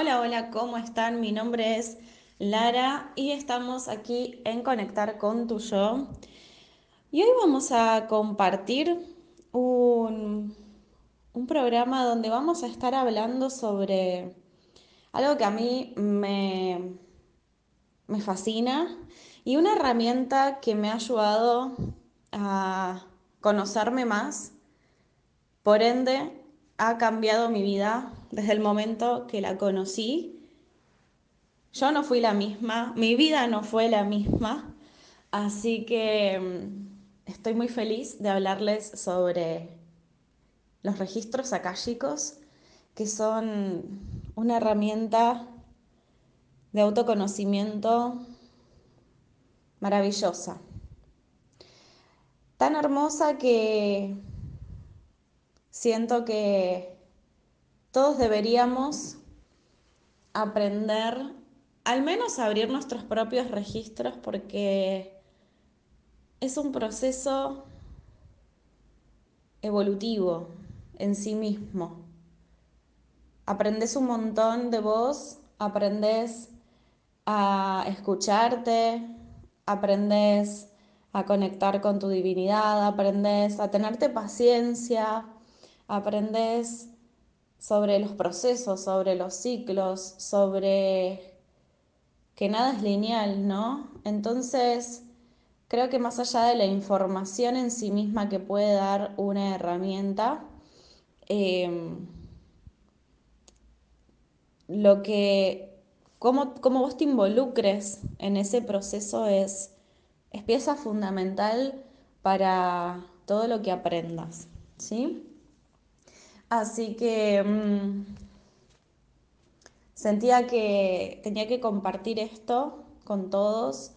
Hola, hola, ¿cómo están? Mi nombre es Lara y estamos aquí en Conectar con tu yo. Y hoy vamos a compartir un, programa donde vamos a estar hablando sobre algo que a mí me, me fascina y una herramienta que me ha ayudado a conocerme más, por ende ha cambiado mi vida desde el momento que la conocí. Yo no fui la misma, mi vida no fue la misma, así que mm, estoy muy feliz de hablarles sobre los registros akáshicos, que son una herramienta de autoconocimiento maravillosa. Tan hermosa que siento que todos deberíamos aprender, al menos abrir nuestros propios registros, porque es un proceso evolutivo en sí mismo. Aprendes un montón de vos, aprendes a escucharte, aprendes a conectar con tu divinidad, aprendes a tenerte paciencia, aprendes sobre los procesos, sobre los ciclos, sobre que nada es lineal, ¿no? Entonces, creo que más allá de la información en sí misma que puede dar una herramienta, em, lo que, cómo, cómo vos te involucres en ese proceso es, es pieza fundamental para todo lo que aprendas, ¿sí? Así que mm, sentía que tenía que compartir esto con todos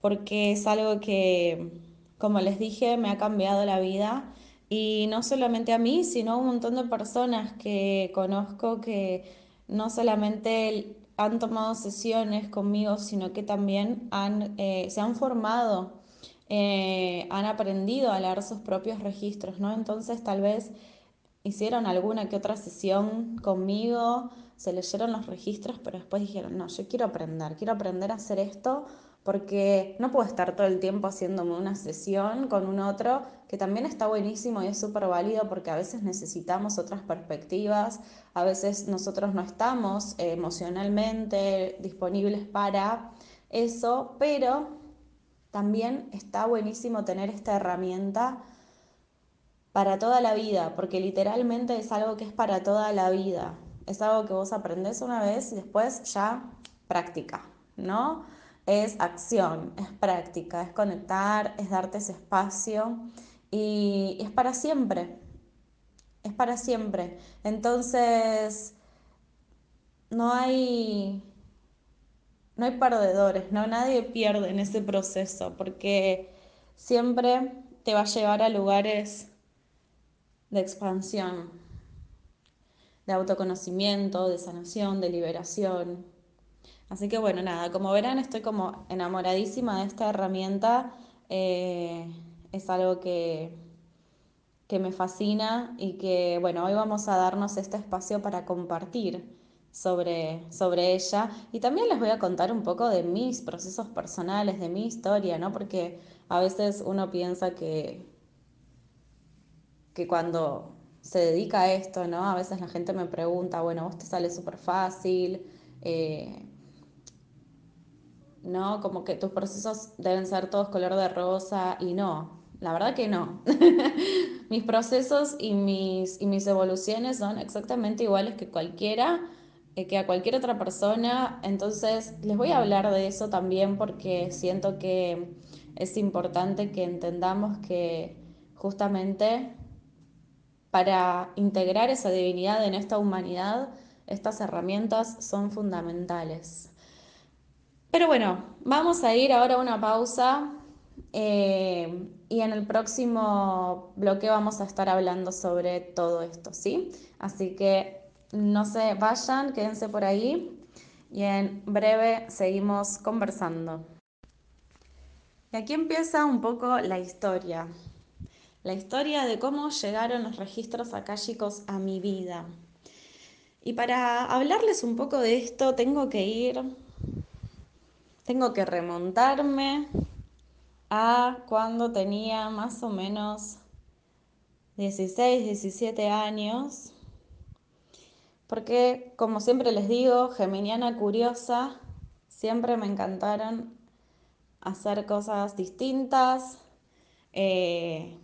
porque es algo que, como les dije, me ha cambiado la vida y no solamente a mí, sino a un montón de personas que conozco que no solamente han tomado sesiones conmigo, sino que también han, eh, se han formado, eh, han aprendido a leer sus propios registros, ¿no? Entonces tal vez hicieron alguna que otra sesión conmigo, se leyeron los registros, pero después dijeron, no, yo quiero aprender, quiero aprender a hacer esto porque no puedo estar todo el tiempo haciéndome una sesión con un otro, que también está buenísimo y es súper válido porque a veces necesitamos otras perspectivas, a veces nosotros no estamos emocionalmente disponibles para eso, pero también está buenísimo tener esta herramienta para toda la vida, porque literalmente es algo que es para toda la vida. Es algo que vos aprendés una vez y después ya práctica, ¿no? Es acción, es práctica, es conectar, es darte ese espacio y es para siempre. Es para siempre. Entonces, no hay no hay perdedores, no nadie pierde en ese proceso, porque siempre te va a llevar a lugares de expansión, de autoconocimiento, de sanación, de liberación. Así que bueno, nada, como verán estoy como enamoradísima de esta herramienta. Eh, es algo que, que me fascina y que bueno, hoy vamos a darnos este espacio para compartir sobre, sobre ella y también les voy a contar un poco de mis procesos personales, de mi historia, ¿no? Porque a veces uno piensa que, que cuando se dedica a esto, ¿no? A veces la gente me pregunta, bueno, vos te sale súper fácil, eh, ¿no? Como que tus procesos deben ser todos color de rosa y no, la verdad que no. mis procesos y mis, y mis evoluciones son exactamente iguales que cualquiera, eh, que a cualquier otra persona, entonces les voy a hablar de eso también porque siento que es importante que entendamos que justamente para integrar esa divinidad en esta humanidad, estas herramientas son fundamentales. Pero bueno, vamos a ir ahora a una pausa eh, y en el próximo bloque vamos a estar hablando sobre todo esto, ¿sí? Así que no se vayan, quédense por ahí y en breve seguimos conversando. Y aquí empieza un poco la historia la historia de cómo llegaron los registros akáshicos a mi vida. Y para hablarles un poco de esto, tengo que ir, tengo que remontarme a cuando tenía más o menos 16, 17 años. Porque, como siempre les digo, geminiana curiosa, siempre me encantaron hacer cosas distintas, eh,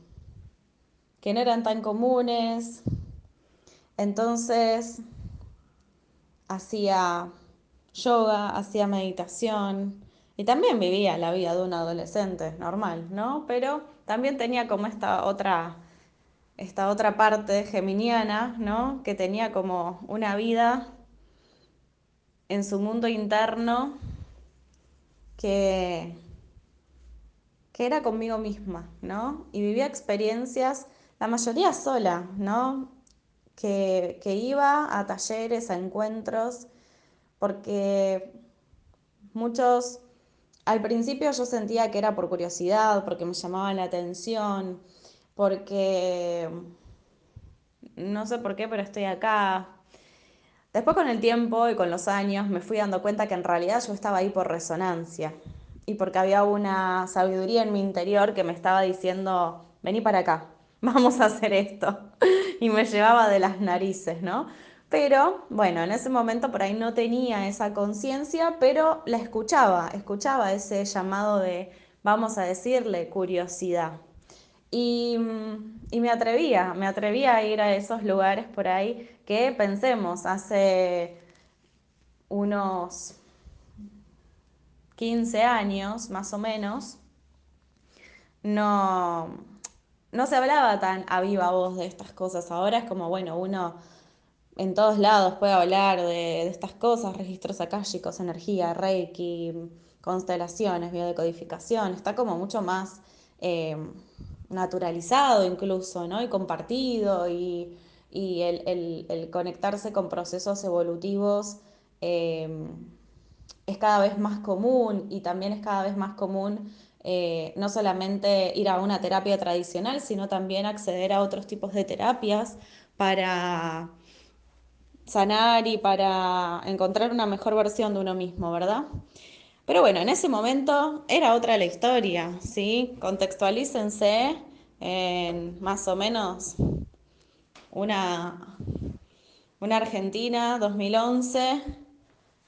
que no eran tan comunes. Entonces, hacía yoga, hacía meditación y también vivía la vida de un adolescente normal, ¿no? Pero también tenía como esta otra, esta otra parte geminiana, ¿no? Que tenía como una vida en su mundo interno que, que era conmigo misma, ¿no? Y vivía experiencias, la mayoría sola, ¿no? que, iba a talleres, a encuentros, porque muchos, al principio yo sentía que era por curiosidad, porque me llamaban la atención, porque no sé por qué, pero estoy acá. Después con el tiempo y con los años me fui dando cuenta que en realidad yo estaba ahí por resonancia y porque había una sabiduría en mi interior que me estaba diciendo, vení para acá, vamos a hacer esto. y me llevaba de las narices, ¿no? Pero bueno, en ese momento por ahí no tenía esa conciencia, pero la escuchaba, escuchaba ese llamado de, vamos a decirle, curiosidad. Y, y, me atrevía, me atrevía a ir a esos lugares por ahí que pensemos, hace unos 15 años más o menos, no, no se hablaba tan a viva voz de estas cosas. Ahora es como, bueno, uno en todos lados puede hablar de, estas cosas, registros akáshicos, energía, reiki, constelaciones, biodecodificación. Está como mucho más eh, naturalizado incluso, ¿no? Y compartido y, el, conectarse con procesos evolutivos eh, es cada vez más común y también es cada vez más común eh, no solamente ir a una terapia tradicional, sino también acceder a otros tipos de terapias para sanar y para encontrar una mejor versión de uno mismo, ¿verdad? Pero bueno, en ese momento era otra la historia, ¿sí? Contextualícense en más o menos una, una Argentina 2011,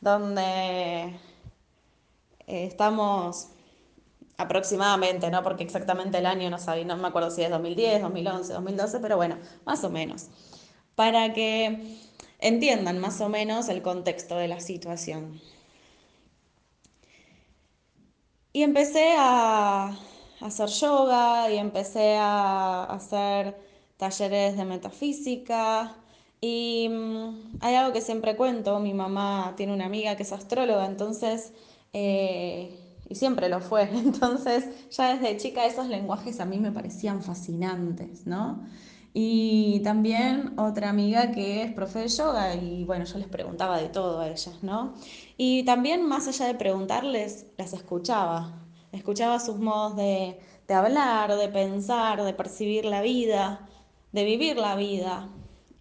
donde estamos aproximadamente, ¿no? Porque exactamente el año no sabía, no me acuerdo si es 2010, 2011, 2012, pero bueno, más o menos. Para que entiendan más o menos el contexto de la situación. Y empecé a hacer yoga y empecé a hacer talleres de metafísica. Y mm, hay algo que siempre cuento, mi mamá tiene una amiga que es astróloga, entonces eh, y siempre lo fue. Entonces, ya desde chica esos lenguajes a mí me parecían fascinantes, ¿no? Y también otra amiga que es profe de yoga y bueno, yo les preguntaba de todo a ellas, ¿no? Y también más allá de preguntarles, las escuchaba. Escuchaba sus modos de, de hablar, de pensar, de percibir la vida, de vivir la vida.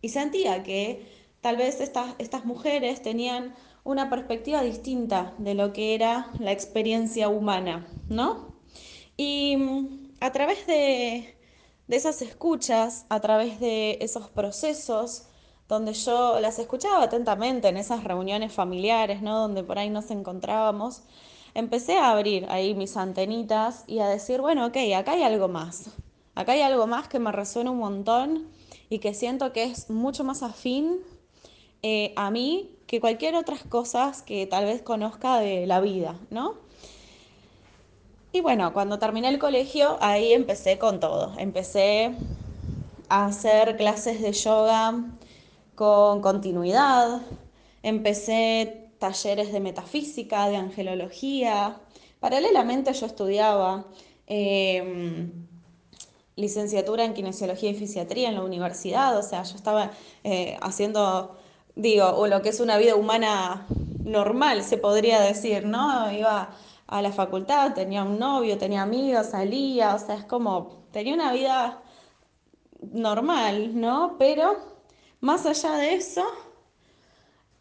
Y sentía que tal vez estas, estas mujeres tenían una perspectiva distinta de lo que era la experiencia humana, ¿no? Y mm, a través de, esas escuchas, a través de esos procesos, donde yo las escuchaba atentamente en esas reuniones familiares, ¿no? Donde por ahí nos encontrábamos, empecé a abrir ahí mis antenitas y a decir, bueno, ok, acá hay algo más. Acá hay algo más que me resuena un montón y que siento que es mucho más afín eh, a mí que cualquier otras cosas que tal vez conozca de la vida, ¿no? Y bueno, cuando terminé el colegio, ahí empecé con todo. Empecé a hacer clases de yoga con continuidad, empecé talleres de metafísica, de angelología. Paralelamente yo estudiaba em, licenciatura en kinesiología y fisiatría en la universidad, o sea, yo estaba eh, haciendo digo, o lo que es una vida humana normal, se podría decir, ¿no? Iba a la facultad, tenía un novio, tenía amigos, salía, o sea, es como, tenía una vida normal, ¿no? Pero más allá de eso,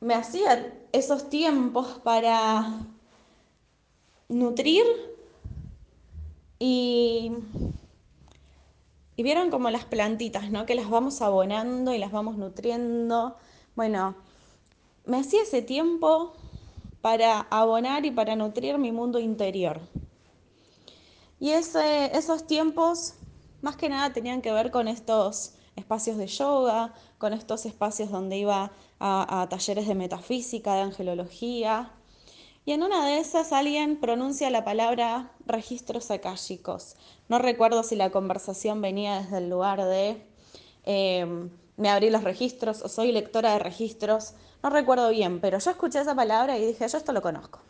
me hacía esos tiempos para nutrir y, y vieron como las plantitas, ¿no? Que las vamos abonando y las vamos nutriendo. Bueno, me hacía ese tiempo para abonar y para nutrir mi mundo interior. Y esos tiempos más que nada tenían que ver con estos espacios de yoga, con estos espacios donde iba a, a talleres de metafísica, de angelología, y en una de esas alguien pronuncia la palabra registros akáshicos. No recuerdo si la conversación venía desde el lugar de eh, me abrí los registros o soy lectora de registros. No recuerdo bien, pero yo escuché esa palabra y dije, yo esto lo conozco.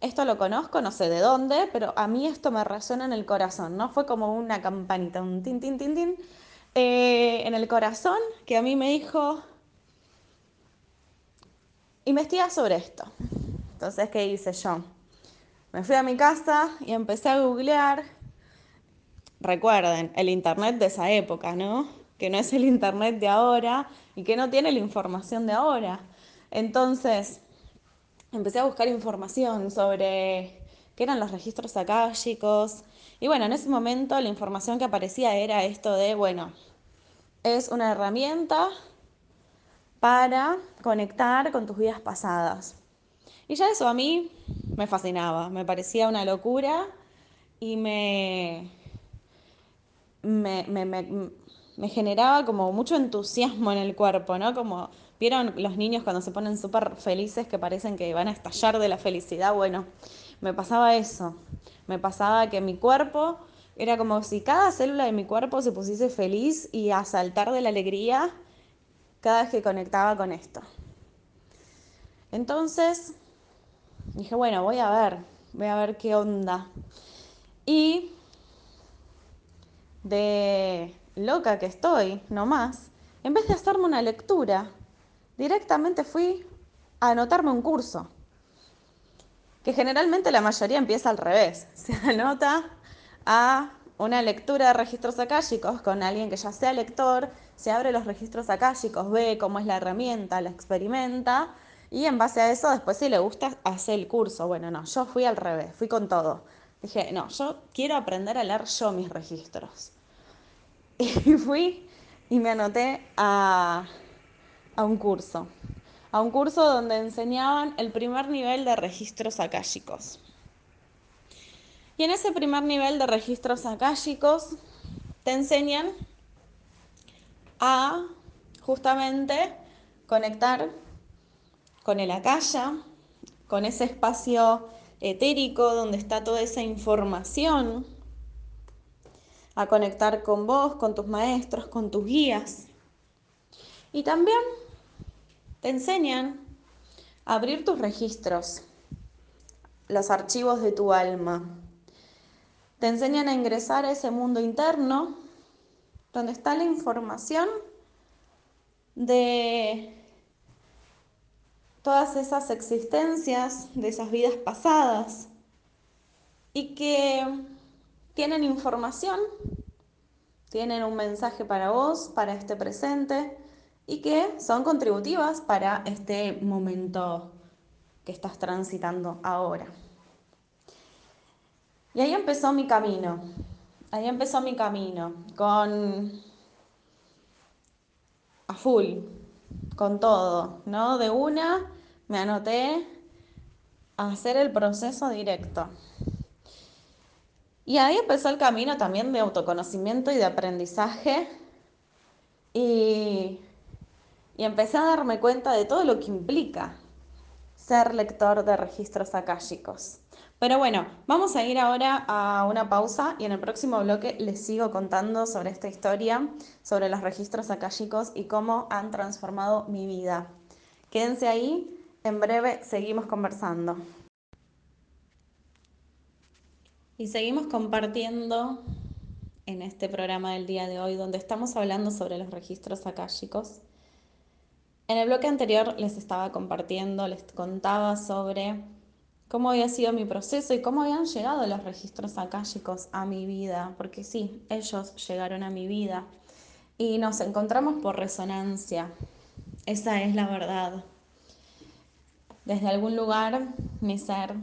Esto lo conozco, no sé de dónde, pero a mí esto me resuena en el corazón, ¿no? Fue como una campanita, un tin, tin, tin, tin, eh, en el corazón que a mí me dijo, investiga sobre esto. Entonces, ¿qué hice yo? Me fui a mi casa y empecé a googlear. Recuerden, el internet de esa época, ¿no? Que no es el internet de ahora y que no tiene la información de ahora. Entonces, empecé a buscar información sobre qué eran los registros akáshicos. Y bueno, en ese momento la información que aparecía era esto de, bueno, es una herramienta para conectar con tus vidas pasadas. Y ya eso a mí me fascinaba, me parecía una locura y me, me, generaba como mucho entusiasmo en el cuerpo, ¿no? Como vieron los niños cuando se ponen súper felices que parecen que van a estallar de la felicidad. Bueno, me pasaba eso, me pasaba que mi cuerpo era como si cada célula de mi cuerpo se pusiese feliz y a saltar de la alegría cada vez que conectaba con esto. Entonces, Dije, bueno, voy a ver, voy a ver qué onda. Y de loca que estoy, nomás, en vez de hacerme una lectura, directamente fui a anotarme un curso. Que generalmente la mayoría empieza al revés. Se anota a una lectura de registros akáshicos con alguien que ya sea lector, se abre los registros akáshicos, ve cómo es la herramienta, la experimenta y en base a eso, después si le gusta, hace el curso. Bueno, no, yo fui al revés, fui con todo. Dije, no, yo quiero aprender a leer yo mis registros. Y fui y me anoté a, a un curso. A un curso donde enseñaban el primer nivel de registros akáshicos. Y en ese primer nivel de registros akáshicos te enseñan a justamente conectar con el acaya, con ese espacio etérico donde está toda esa información, a conectar con vos, con tus maestros, con tus guías. Y también te enseñan a abrir tus registros, los archivos de tu alma. Te enseñan a ingresar a ese mundo interno donde está la información de todas esas existencias de esas vidas pasadas y que tienen información, tienen un mensaje para vos, para este presente y que son contributivas para este momento que estás transitando ahora. Y ahí empezó mi camino, ahí empezó mi camino con a full, con todo, ¿no? De una me anoté a hacer el proceso directo. Y ahí empezó el camino también de autoconocimiento y de aprendizaje. Y, y empecé a darme cuenta de todo lo que implica ser lector de registros akáshicos. Pero bueno, vamos a ir ahora a una pausa y en el próximo bloque les sigo contando sobre esta historia, sobre los registros akáshicos y cómo han transformado mi vida. Quédense ahí, en breve seguimos conversando. Y seguimos compartiendo en este programa del día de hoy, donde estamos hablando sobre los registros akáshicos. En el bloque anterior les estaba compartiendo, les contaba sobre cómo había sido mi proceso y cómo habían llegado los registros akáshicos a mi vida, porque sí, ellos llegaron a mi vida y nos encontramos por resonancia. Esa es la verdad. desde algún lugar mi ser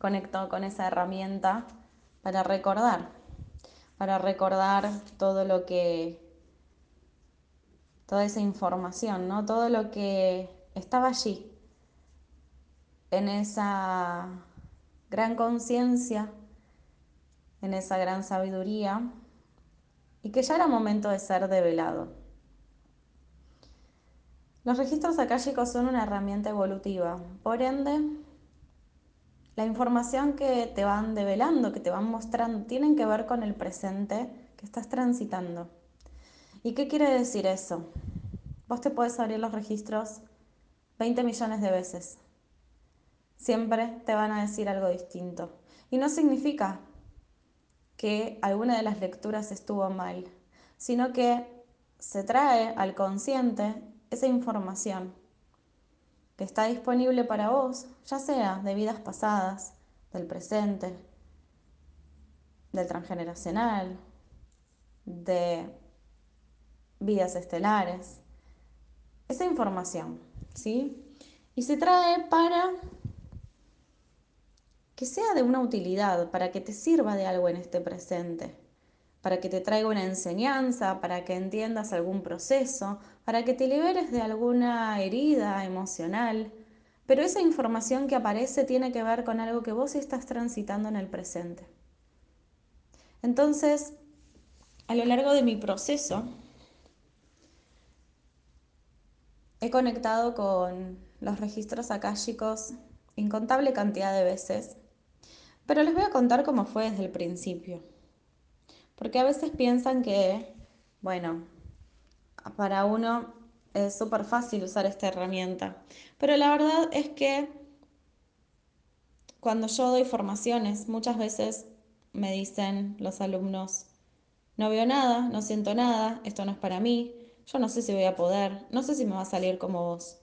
conectó con esa herramienta para recordar, para recordar todo lo que, toda esa información, ¿no? Todo lo que estaba allí, en esa gran conciencia, en esa gran sabiduría, y que ya era momento de ser develado. Los registros akáshicos son una herramienta evolutiva, por ende, la información que te van develando, que te van mostrando, tienen que ver con el presente que estás transitando. ¿Y qué quiere decir eso? Vos te puedes abrir los registros 20 millones de veces. Siempre te van a decir algo distinto. Y no significa que alguna de las lecturas estuvo mal, sino que se trae al consciente esa información que está disponible para vos, ya sea de vidas pasadas, del presente, del transgeneracional, de vidas estelares, esa información, ¿sí? Y se trae para que sea de una utilidad, para que te sirva de algo en este presente, para que te traiga una enseñanza, para que entiendas algún proceso, para que te liberes de alguna herida emocional, pero esa información que aparece tiene que ver con algo que vos estás transitando en el presente. Entonces, a lo largo de mi proceso, he conectado con los registros akáshicos incontable cantidad de veces, pero les voy a contar cómo fue desde el principio. Porque a veces piensan que, bueno, para uno es súper fácil usar esta herramienta. Pero la verdad es que cuando yo doy formaciones, muchas veces me dicen los alumnos, no veo nada, no siento nada, esto no es para mí, yo no sé si voy a poder, no sé si me va a salir como vos,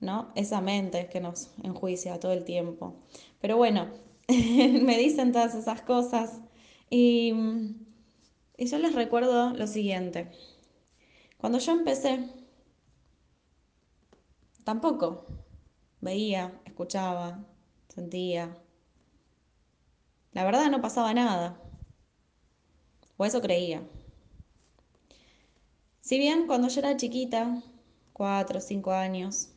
¿no? Esa mente que nos enjuicia todo el tiempo. Pero bueno, me dicen todas esas cosas y, y yo les recuerdo lo siguiente. Cuando yo empecé, tampoco veía, escuchaba, sentía. La verdad no pasaba nada. O eso creía. Si bien cuando yo era chiquita, cuatro o cinco años,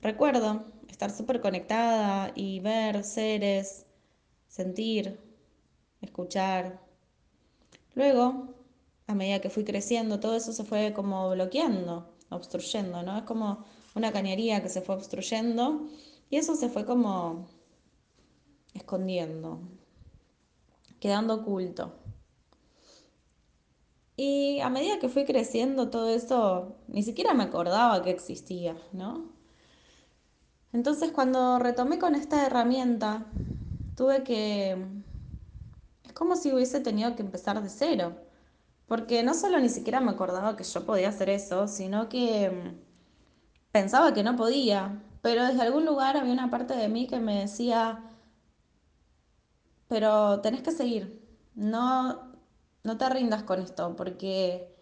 recuerdo estar súper conectada y ver seres, sentir, escuchar. Luego a medida que fui creciendo, todo eso se fue como bloqueando, obstruyendo, ¿no? Es como una cañería que se fue obstruyendo y eso se fue como escondiendo, quedando oculto. Y a medida que fui creciendo todo eso, ni siquiera me acordaba que existía, ¿no? Entonces cuando retomé con esta herramienta, tuve que... Como si hubiese tenido que empezar de cero. Porque no solo ni siquiera me acordaba que yo podía hacer eso, sino que mm, pensaba que no podía. Pero desde algún lugar había una parte de mí que me decía, pero tenés que seguir, no, no te rindas con esto, porque...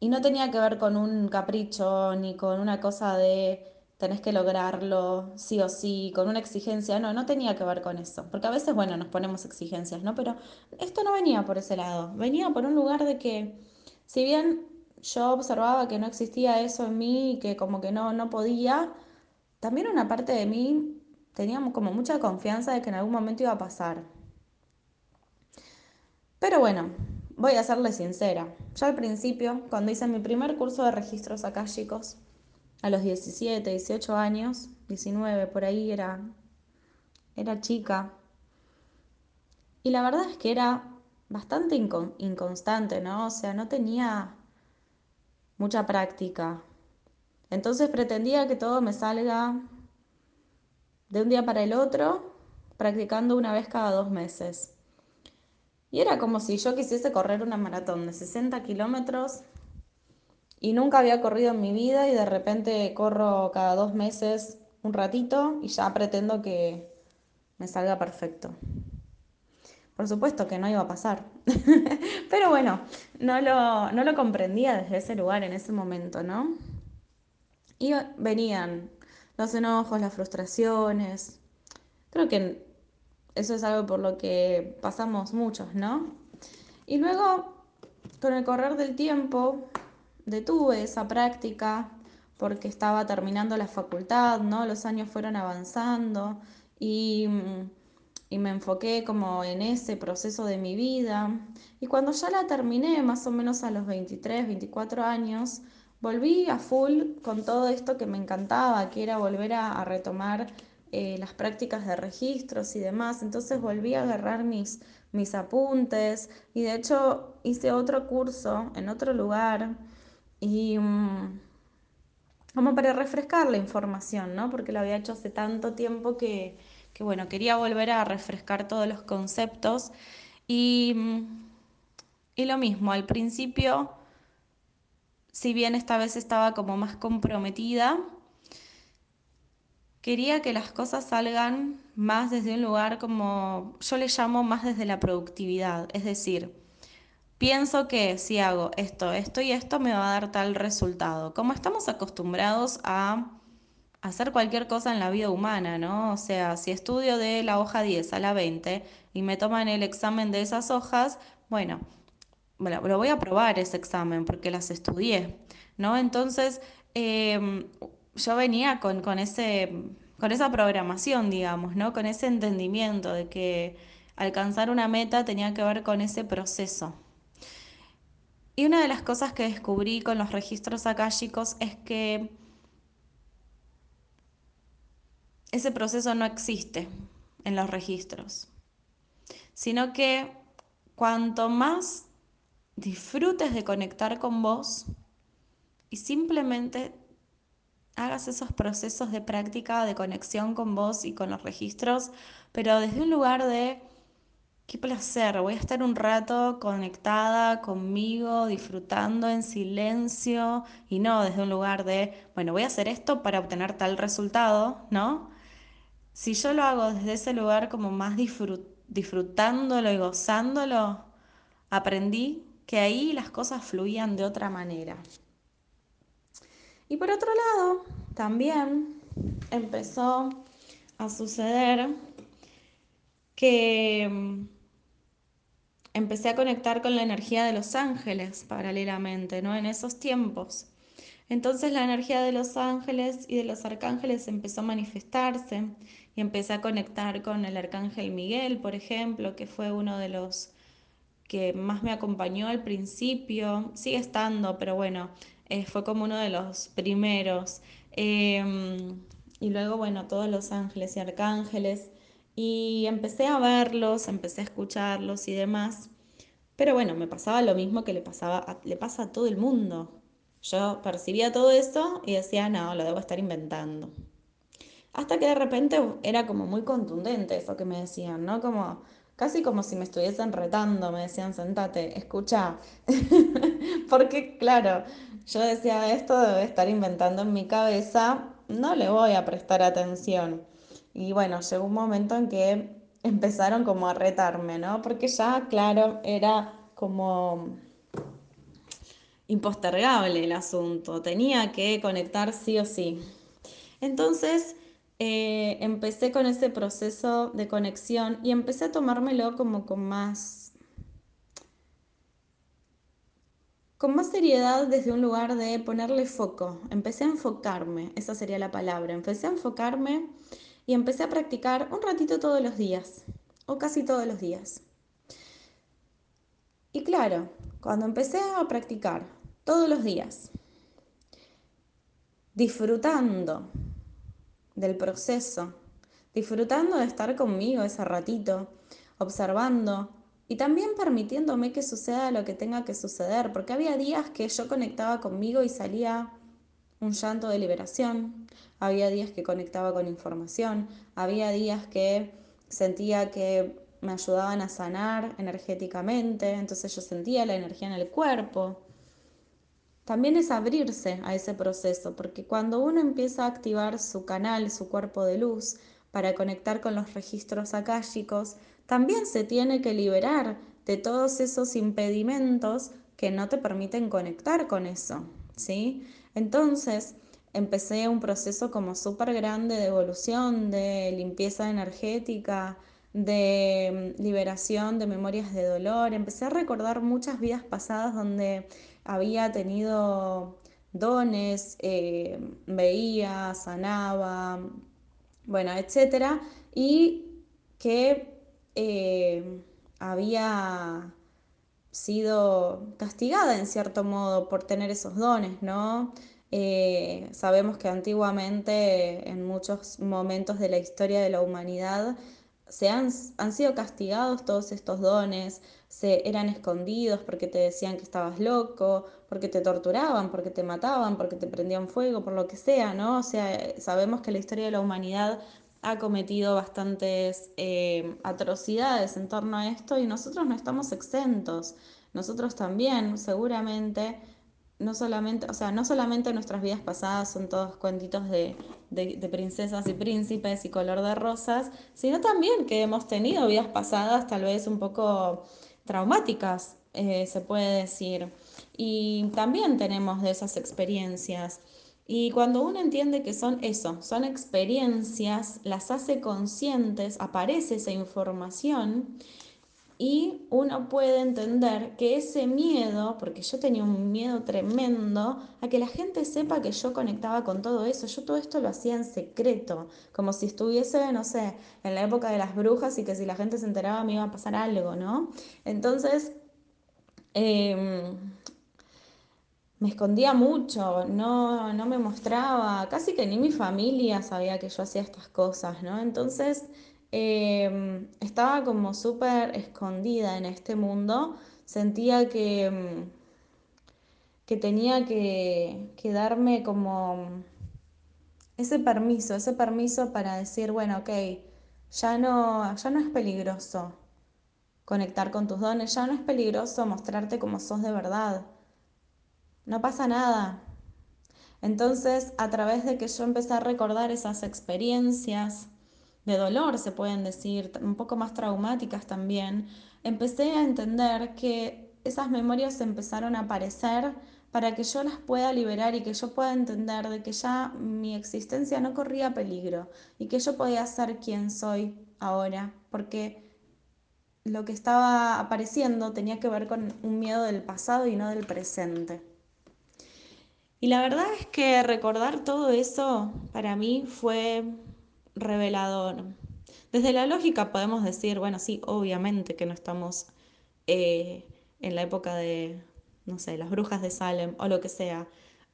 Y no tenía que ver con un capricho ni con una cosa de tenés que lograrlo sí o sí, con una exigencia, no, no tenía que ver con eso, porque a veces, bueno, nos ponemos exigencias, ¿no? Pero esto no venía por ese lado, venía por un lugar de que, si bien yo observaba que no existía eso en mí y que como que no, no podía, también una parte de mí tenía como mucha confianza de que en algún momento iba a pasar. Pero bueno, voy a serle sincera. Yo al principio, cuando hice mi primer curso de registros chicos a los 17, 18 años, 19 por ahí era, era chica. Y la verdad es que era bastante inconstante, ¿no? O sea, no tenía mucha práctica. Entonces pretendía que todo me salga de un día para el otro, practicando una vez cada dos meses. Y era como si yo quisiese correr una maratón de 60 kilómetros y nunca había corrido en mi vida y de repente corro cada dos meses un ratito y ya pretendo que me salga perfecto. Por supuesto que no iba a pasar. Pero bueno, no lo, no lo comprendía desde ese lugar, en ese momento, ¿no? Y venían los enojos, las frustraciones. Creo que eso es algo por lo que pasamos muchos, ¿no? Y luego, con el correr del tiempo, detuve esa práctica porque estaba terminando la facultad, ¿no? Los años fueron avanzando y, y, me enfoqué como en ese proceso de mi vida. Y cuando ya la terminé, más o menos a los 23, 24 años, volví a full con todo esto que me encantaba, que era volver a, a retomar eh, las prácticas de registros y demás. Entonces volví a agarrar mis, mis apuntes y de hecho hice otro curso en otro lugar y... Mm, como para refrescar la información, ¿no? Porque lo había hecho hace tanto tiempo que, bueno, quería volver a refrescar todos los conceptos. Y, y lo mismo, al principio, si bien esta vez estaba como más comprometida, quería que las cosas salgan más desde un lugar como yo le llamo más desde la productividad, es decir, pienso que si hago esto, esto y esto me va a dar tal resultado. Como estamos acostumbrados a hacer cualquier cosa en la vida humana, ¿no? O sea, si estudio de la hoja 10 a la 20 y me toman el examen de esas hojas, bueno, lo voy a probar ese examen porque las estudié, ¿no? Entonces, em, yo venía con, con, ese, con esa programación, digamos, ¿no? Con ese entendimiento de que alcanzar una meta tenía que ver con ese proceso. Y una de las cosas que descubrí con los registros akáshicos es que ese proceso no existe en los registros, sino que cuanto más disfrutes de conectar con vos y simplemente hagas esos procesos de práctica, de conexión con vos y con los registros, pero desde un lugar de Qué placer, voy a estar un rato conectada conmigo, disfrutando en silencio y no desde un lugar de, bueno, voy a hacer esto para obtener tal resultado, ¿no? Si yo lo hago desde ese lugar como más disfrutándolo y gozándolo, aprendí que ahí las cosas fluían de otra manera. Y por otro lado, también empezó a suceder que mm, empecé a conectar con la energía de los ángeles paralelamente, ¿no? En esos tiempos. Entonces la energía de los ángeles y de los arcángeles empezó a manifestarse y empecé a conectar con el arcángel Miguel, por ejemplo, que fue uno de los que más me acompañó al principio, sigue estando, pero bueno, eh, fue como uno de los primeros. Em, y luego, bueno, todos los ángeles y arcángeles. Y empecé a verlos, empecé a escucharlos y demás. Pero bueno, me pasaba lo mismo que le, pasaba le pasa a todo el mundo. Yo percibía todo eso y decía, no, lo debo estar inventando. Hasta que de repente era como muy contundente eso que me decían, ¿no? Como casi como si me estuviesen retando, me decían, sentate, escucha. Porque claro, yo decía, esto debe estar inventando en mi cabeza, no le voy a prestar atención. Y bueno, llegó un momento en que empezaron como a retarme, ¿no? Porque ya, claro, era como impostergable el asunto, tenía que conectar sí o sí. Entonces eh, empecé con ese proceso de conexión y empecé a tomármelo como con más con más seriedad desde un lugar de ponerle foco. Empecé a enfocarme, esa sería la palabra. Empecé a enfocarme y empecé a practicar un ratito todos los días, o casi todos los días. Y claro, cuando empecé a practicar todos los días, disfrutando del proceso, disfrutando de estar conmigo ese ratito, observando y también permitiéndome que suceda lo que tenga que suceder, porque había días que yo conectaba conmigo y salía un llanto de liberación, había días que conectaba con información, había días que sentía que me ayudaban a sanar energéticamente, entonces yo sentía la energía en el cuerpo. También es abrirse a ese proceso, porque cuando uno empieza a activar su canal, su cuerpo de luz, para conectar con los registros akáshicos, también se tiene que liberar de todos esos impedimentos que no te permiten conectar con eso, ¿sí? Entonces, empecé un proceso como súper grande de evolución, de limpieza energética, de mm, liberación de memorias de dolor. Empecé a recordar muchas vidas pasadas donde había tenido dones, eh, veía, sanaba, bueno, etcétera, y que eh, había sido castigada en cierto modo por tener esos dones, ¿no? Eh, sabemos que antiguamente, en muchos momentos de la historia de la humanidad, se han, han sido castigados todos estos dones, se eran escondidos porque te decían que estabas loco, porque te torturaban, porque te mataban, porque te prendían fuego, por lo que sea, ¿no? O sea, sabemos que la historia de la humanidad ha cometido bastantes eh, atrocidades en torno a esto y nosotros no estamos exentos. Nosotros también, seguramente, no solamente, o sea, no solamente nuestras vidas pasadas son todos cuentitos de, de, princesas y príncipes y color de rosas, sino también que hemos tenido vidas pasadas tal vez un poco traumáticas, eh, se puede decir. Y también tenemos de esas experiencias. Y cuando uno entiende que son eso, son experiencias, las hace conscientes, aparece esa información y uno puede entender que ese miedo, porque yo tenía un miedo tremendo, a que la gente sepa que yo conectaba con todo eso, yo todo esto lo hacía en secreto, como si estuviese, no sé, en la época de las brujas y que si la gente se enteraba me iba a pasar algo, ¿no? Entonces, eh, me escondía mucho, no, no me mostraba, casi que ni mi familia sabía que yo hacía estas cosas, ¿no? Entonces eh, estaba como súper escondida en este mundo, sentía que, que tenía que, que darme como ese permiso, ese permiso para decir, bueno, ok, ya no, ya no es peligroso conectar con tus dones, ya no es peligroso mostrarte como sos de verdad no pasa nada. Entonces, a través de que yo empecé a recordar esas experiencias de dolor, se pueden decir, un poco más traumáticas también, empecé a entender que esas memorias empezaron a aparecer para que yo las pueda liberar y que yo pueda entender de que ya mi existencia no corría peligro y que yo podía ser quien soy ahora, porque lo que estaba apareciendo tenía que ver con un miedo del pasado y no del presente. Y la verdad es que recordar todo eso para mí fue revelador. Desde la lógica podemos decir, bueno, sí, obviamente que no estamos eh, en la época de, no sé, las brujas de Salem o lo que sea.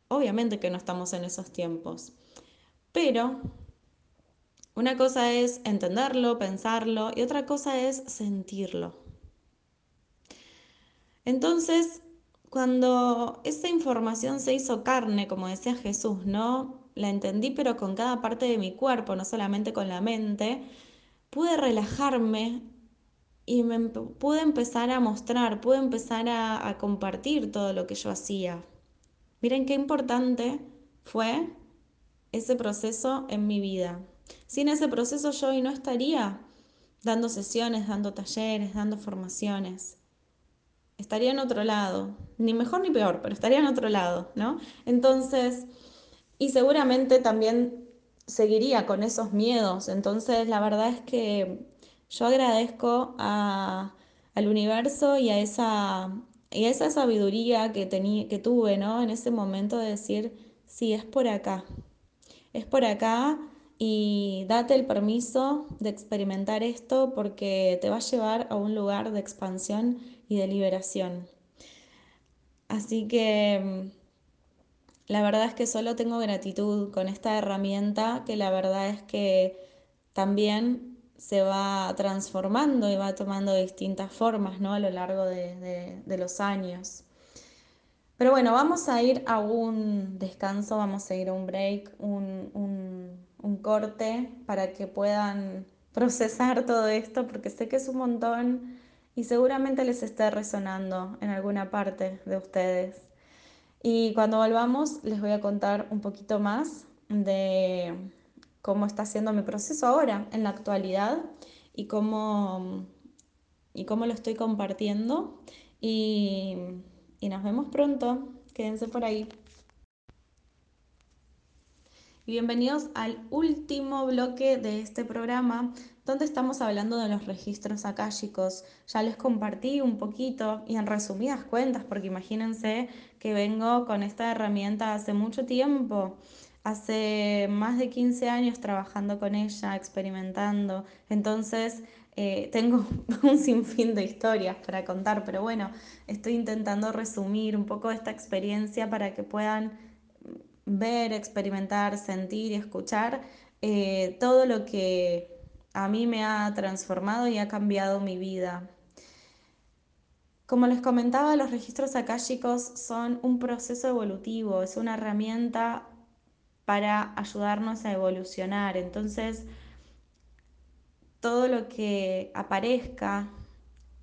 Obviamente que no estamos en esos tiempos. Pero una cosa es entenderlo, pensarlo y otra cosa es sentirlo. Entonces, cuando esa información se hizo carne, como decía Jesús, ¿no? La entendí, pero con cada parte de mi cuerpo, no solamente con la mente, pude relajarme y me pude empezar a mostrar, pude empezar a, a compartir todo lo que yo hacía. Miren qué importante fue ese proceso en mi vida. Sin ese proceso yo hoy no estaría dando sesiones, dando talleres, dando formaciones estaría en otro lado, ni mejor ni peor, pero estaría en otro lado, ¿no? Entonces, y seguramente también seguiría con esos miedos, entonces la verdad es que yo agradezco al universo y a esa, y a esa sabiduría que, tení, que tuve, ¿no? En ese momento de decir, sí, es por acá, es por acá y date el permiso de experimentar esto porque te va a llevar a un lugar de expansión y de liberación. Así que mm, la verdad es que solo tengo gratitud con esta herramienta que la verdad es que también se va transformando y va tomando distintas formas ¿no? a lo largo de, los años. Pero bueno, vamos a ir a un descanso, vamos a ir a un break, un, un corte para que puedan procesar todo esto, porque sé que es un montón y seguramente les esté resonando en alguna parte de ustedes. Y cuando volvamos les voy a contar un poquito más de cómo está siendo mi proceso ahora, en la actualidad, y cómo, y cómo lo estoy compartiendo. Y, y nos vemos pronto. Quédense por ahí. bienvenidos al último bloque de este programa donde estamos hablando de los registros akáshicos. Ya les compartí un poquito y en resumidas cuentas, porque imagínense que vengo con esta herramienta hace mucho tiempo, hace más de 15 años trabajando con ella, experimentando. Entonces, eh, tengo un sinfín de historias para contar, pero bueno, estoy intentando resumir un poco esta experiencia para que puedan ver, experimentar, sentir y escuchar eh, todo lo que a mí me ha transformado y ha cambiado mi vida. Como les comentaba, los registros akáshicos son un proceso evolutivo, es una herramienta para ayudarnos a evolucionar. Entonces, todo lo que aparezca,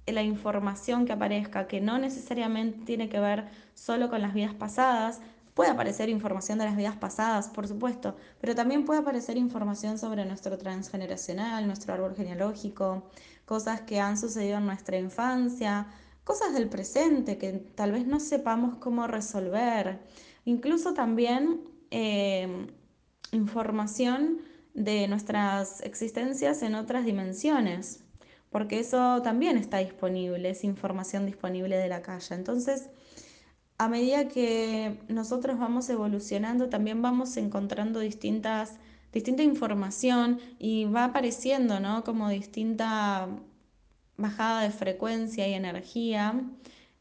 la información que aparezca, que no necesariamente tiene que ver solo con las vidas pasadas, puede aparecer información de las vidas pasadas, por supuesto, pero también puede aparecer información sobre nuestro transgeneracional, nuestro árbol genealógico, cosas que han sucedido en nuestra infancia, cosas del presente que tal vez no sepamos cómo resolver, incluso también eh, información de nuestras existencias en otras dimensiones, porque eso también está disponible, es información disponible de la calle. Entonces, a medida que nosotros vamos evolucionando, también vamos encontrando distintas, distinta información y va apareciendo, ¿no? Como distinta bajada de frecuencia y energía,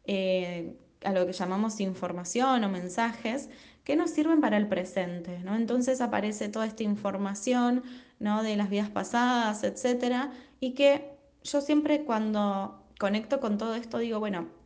eh, a lo que llamamos información o mensajes, que nos sirven para el presente, ¿no? Entonces aparece toda esta información, ¿no? De las vidas pasadas, etcétera, y que yo siempre cuando conecto con todo esto digo, bueno,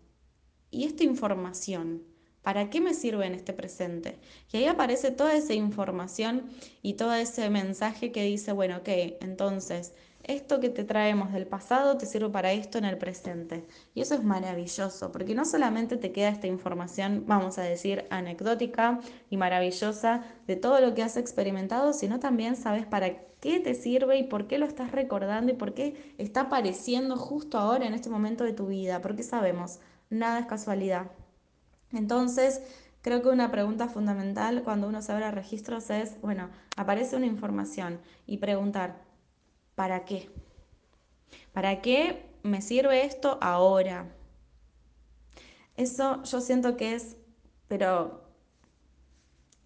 ¿y esta información? ¿Para qué me sirve en este presente? Y ahí aparece toda esa información y todo ese mensaje que dice, bueno, ok, entonces esto que te traemos del pasado te sirve para esto en el presente. Y eso es maravilloso, porque no solamente te queda esta información, vamos a decir, anecdótica y maravillosa de todo lo que has experimentado, sino también sabes para qué te sirve y por qué lo estás recordando y por qué está apareciendo justo ahora en este momento de tu vida, porque sabemos, nada es casualidad. Entonces, creo que una pregunta fundamental cuando uno se abre registros es, bueno, aparece una información y preguntar, ¿Para qué? ¿Para qué me sirve esto ahora? Eso yo siento que es, pero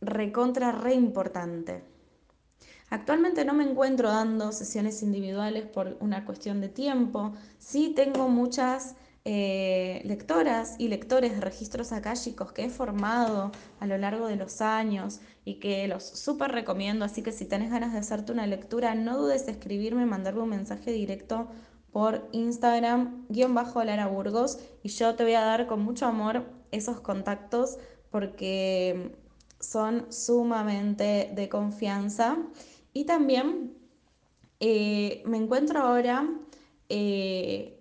recontra re importante. Actualmente no me encuentro dando sesiones individuales por una cuestión de tiempo. Sí tengo muchas eh, lectoras y lectores de registros akáshicos que he formado a lo largo de los años y que los súper recomiendo. Así que si tenés ganas de hacerte una lectura, no dudes en escribirme, mandarme un mensaje directo por Instagram, guion bajo Lara Burgos, y yo te voy a dar con mucho amor esos contactos porque son sumamente de confianza. Y también eh, me encuentro ahora eh,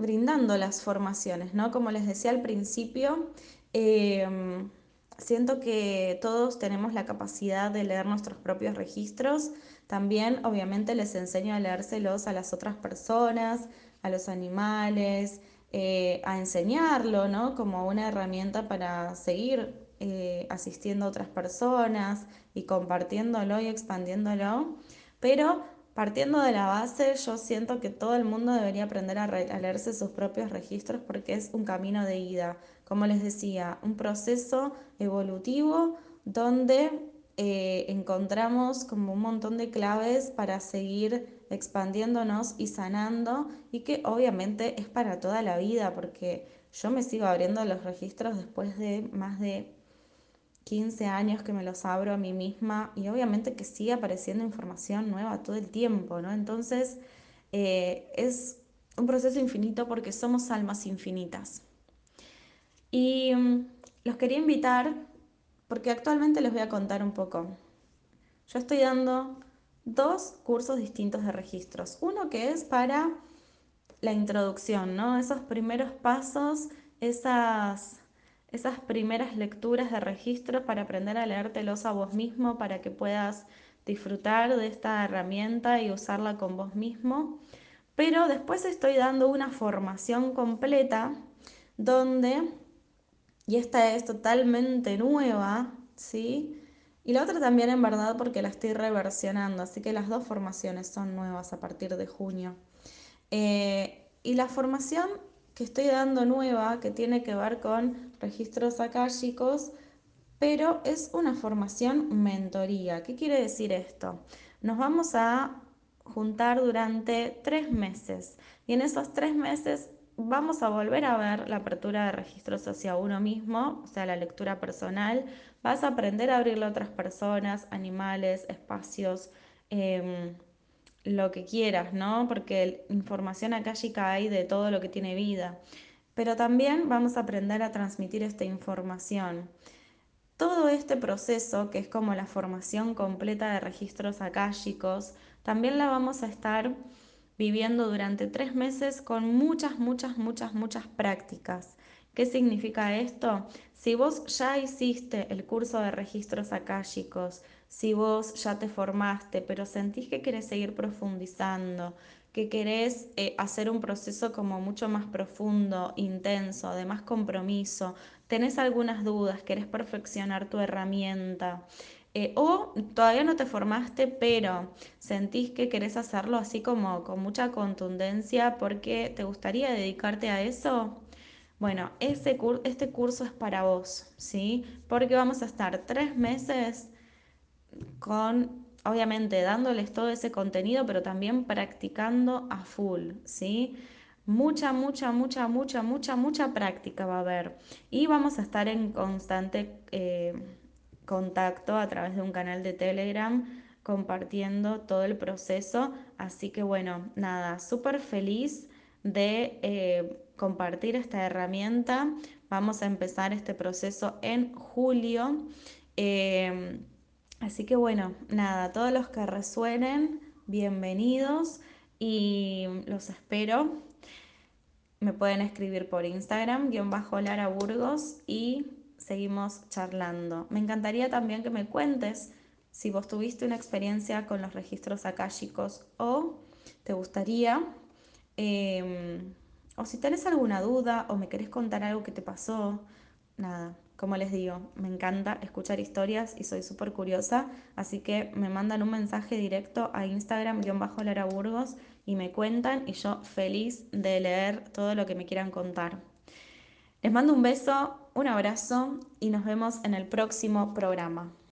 brindando las formaciones, ¿no? Como les decía al principio, em, siento que todos tenemos la capacidad de leer nuestros propios registros. También, obviamente, les enseño a leérselos a las otras personas, a los animales, eh, a enseñarlo, ¿no? Como una herramienta para seguir eh, asistiendo a otras personas y compartiéndolo y expandiéndolo. Pero Partiendo de la base, yo siento que todo el mundo debería aprender a, leerse sus propios registros porque es un camino de ida, como les decía, un proceso evolutivo donde eh, encontramos como un montón de claves para seguir expandiéndonos y sanando y que obviamente es para toda la vida porque yo me sigo abriendo los registros después de más de 15 años que me los abro a mí misma y obviamente que sigue apareciendo información nueva todo el tiempo, ¿no? Entonces eh, es un proceso infinito porque somos almas infinitas. Y mm, los quería invitar porque actualmente les voy a contar un poco. Yo estoy dando dos cursos distintos de registros. Uno que es para la introducción, ¿no? Esos primeros pasos, esas esas primeras lecturas de registros para aprender a leértelos a vos mismo, para que puedas disfrutar de esta herramienta y usarla con vos mismo. Pero después estoy dando una formación completa donde, y esta es totalmente nueva, ¿sí? Y la otra también en verdad porque la estoy reversionando, así que las dos formaciones son nuevas a partir de junio. Eh, y la formación que estoy dando nueva, que tiene que ver con registros akáshicos, pero es una formación mentoría. ¿Qué quiere decir esto? Nos vamos a juntar durante tres meses y en esos tres meses vamos a volver a ver la apertura de registros hacia uno mismo, o sea, la lectura personal. Vas a aprender a abrirle a otras personas, animales, espacios. Em, lo que quieras, ¿no? Porque información akáshica hay de todo lo que tiene vida. Pero también vamos a aprender a transmitir esta información. Todo este proceso, que es como la formación completa de registros akáshicos, también la vamos a estar viviendo durante tres meses con muchas, muchas, muchas, muchas prácticas. ¿Qué significa esto? Si vos ya hiciste el curso de registros akáshicos, si vos ya te formaste, pero sentís que querés seguir profundizando, que querés eh, hacer un proceso como mucho más profundo, intenso, de más compromiso, tenés algunas dudas, querés perfeccionar tu herramienta. Eh, o todavía no te formaste, pero sentís que querés hacerlo así como con mucha contundencia porque te gustaría dedicarte a eso. Bueno, ese este curso es para vos, ¿sí? Porque vamos a estar tres meses con, obviamente, dándoles todo ese contenido, pero también practicando a full, ¿sí? Mucha, mucha, mucha, mucha, mucha, mucha práctica va a haber. Y vamos a estar en constante eh, contacto a través de un canal de Telegram compartiendo todo el proceso. Así que bueno, nada, súper feliz de eh, compartir esta herramienta. Vamos a empezar este proceso en julio. Eh, Así que bueno, nada, todos los que resuenen, bienvenidos y los espero. Me pueden escribir por Instagram, guion bajo Lara Burgos y seguimos charlando. Me encantaría también que me cuentes si vos tuviste una experiencia con los registros akáshicos o te gustaría, em, o si tenés alguna duda o me querés contar algo que te pasó, nada, como les digo, me encanta escuchar historias y soy súper curiosa, así que me mandan un mensaje directo a Instagram-Lara Burgos y me cuentan y yo feliz de leer todo lo que me quieran contar. Les mando un beso, un abrazo y nos vemos en el próximo programa.